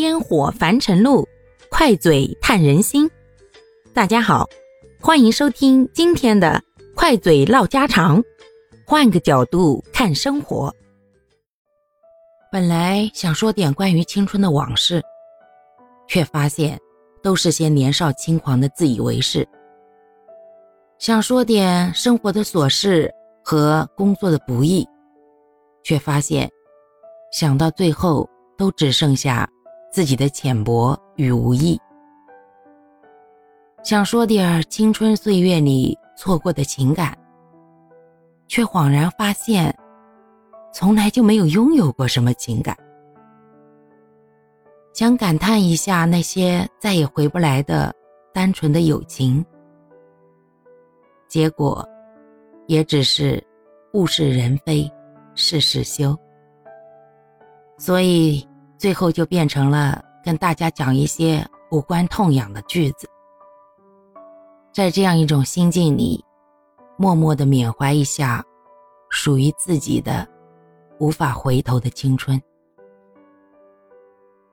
烟火凡尘路，快嘴探人心。大家好，欢迎收听今天的快嘴唠家常，换个角度看生活。本来想说点关于青春的往事，却发现都是些年少轻狂的自以为是。想说点生活的琐事和工作的不易，却发现想到最后都只剩下自己的浅薄与无意。想说点青春岁月里错过的情感，却恍然发现，从来就没有拥有过什么情感。想感叹一下那些再也回不来的单纯的友情。结果，也只是物是人非，事事休。所以最后就变成了跟大家讲一些无关痛痒的句子。在这样一种心境里，默默的缅怀一下属于自己的无法回头的青春。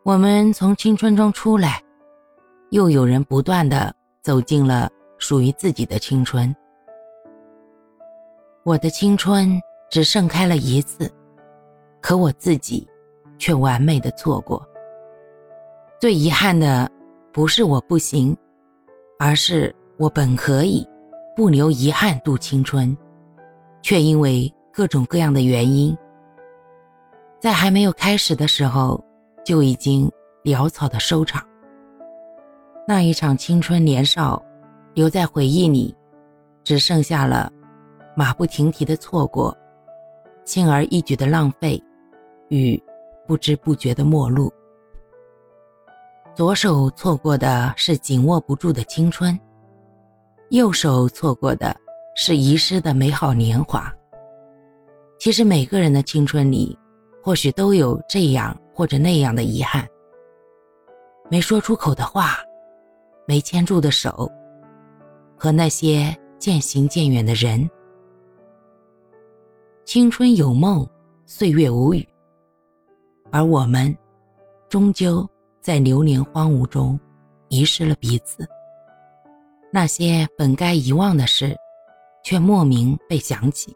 我们从青春中出来，又有人不断的走进了属于自己的青春。我的青春只盛开了一次，可我自己却完美的错过。最遗憾的不是我不行，而是我本可以不留遗憾度青春，却因为各种各样的原因，在还没有开始的时候就已经潦草的收场。那一场青春年少，留在回忆里，只剩下了。马不停蹄的错过，轻而易举的浪费，与不知不觉的陌路。左手错过的是紧握不住的青春，右手错过的是遗失的美好年华。其实每个人的青春里，或许都有这样或者那样的遗憾：没说出口的话，没牵住的手，和那些渐行渐远的人。青春有梦，岁月无语。而我们，终究在流年荒芜中，遗失了彼此。那些本该遗忘的事，却莫名被想起。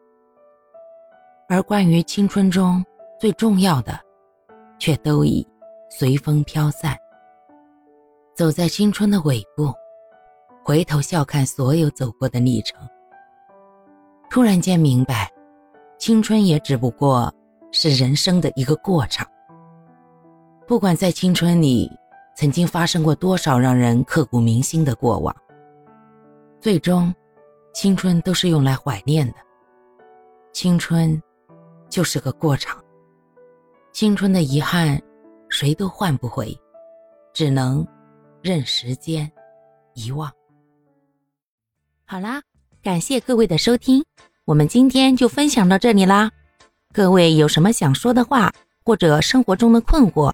而关于青春中最重要的，却都已随风飘散。走在青春的尾部，回头笑看所有走过的历程，突然间明白。青春也只不过是人生的一个过场。不管在青春里曾经发生过多少让人刻骨铭心的过往，最终，青春都是用来怀念的。青春就是个过场，青春的遗憾，谁都换不回，只能任时间遗忘。好啦，感谢各位的收听。我们今天就分享到这里啦，各位有什么想说的话或者生活中的困惑，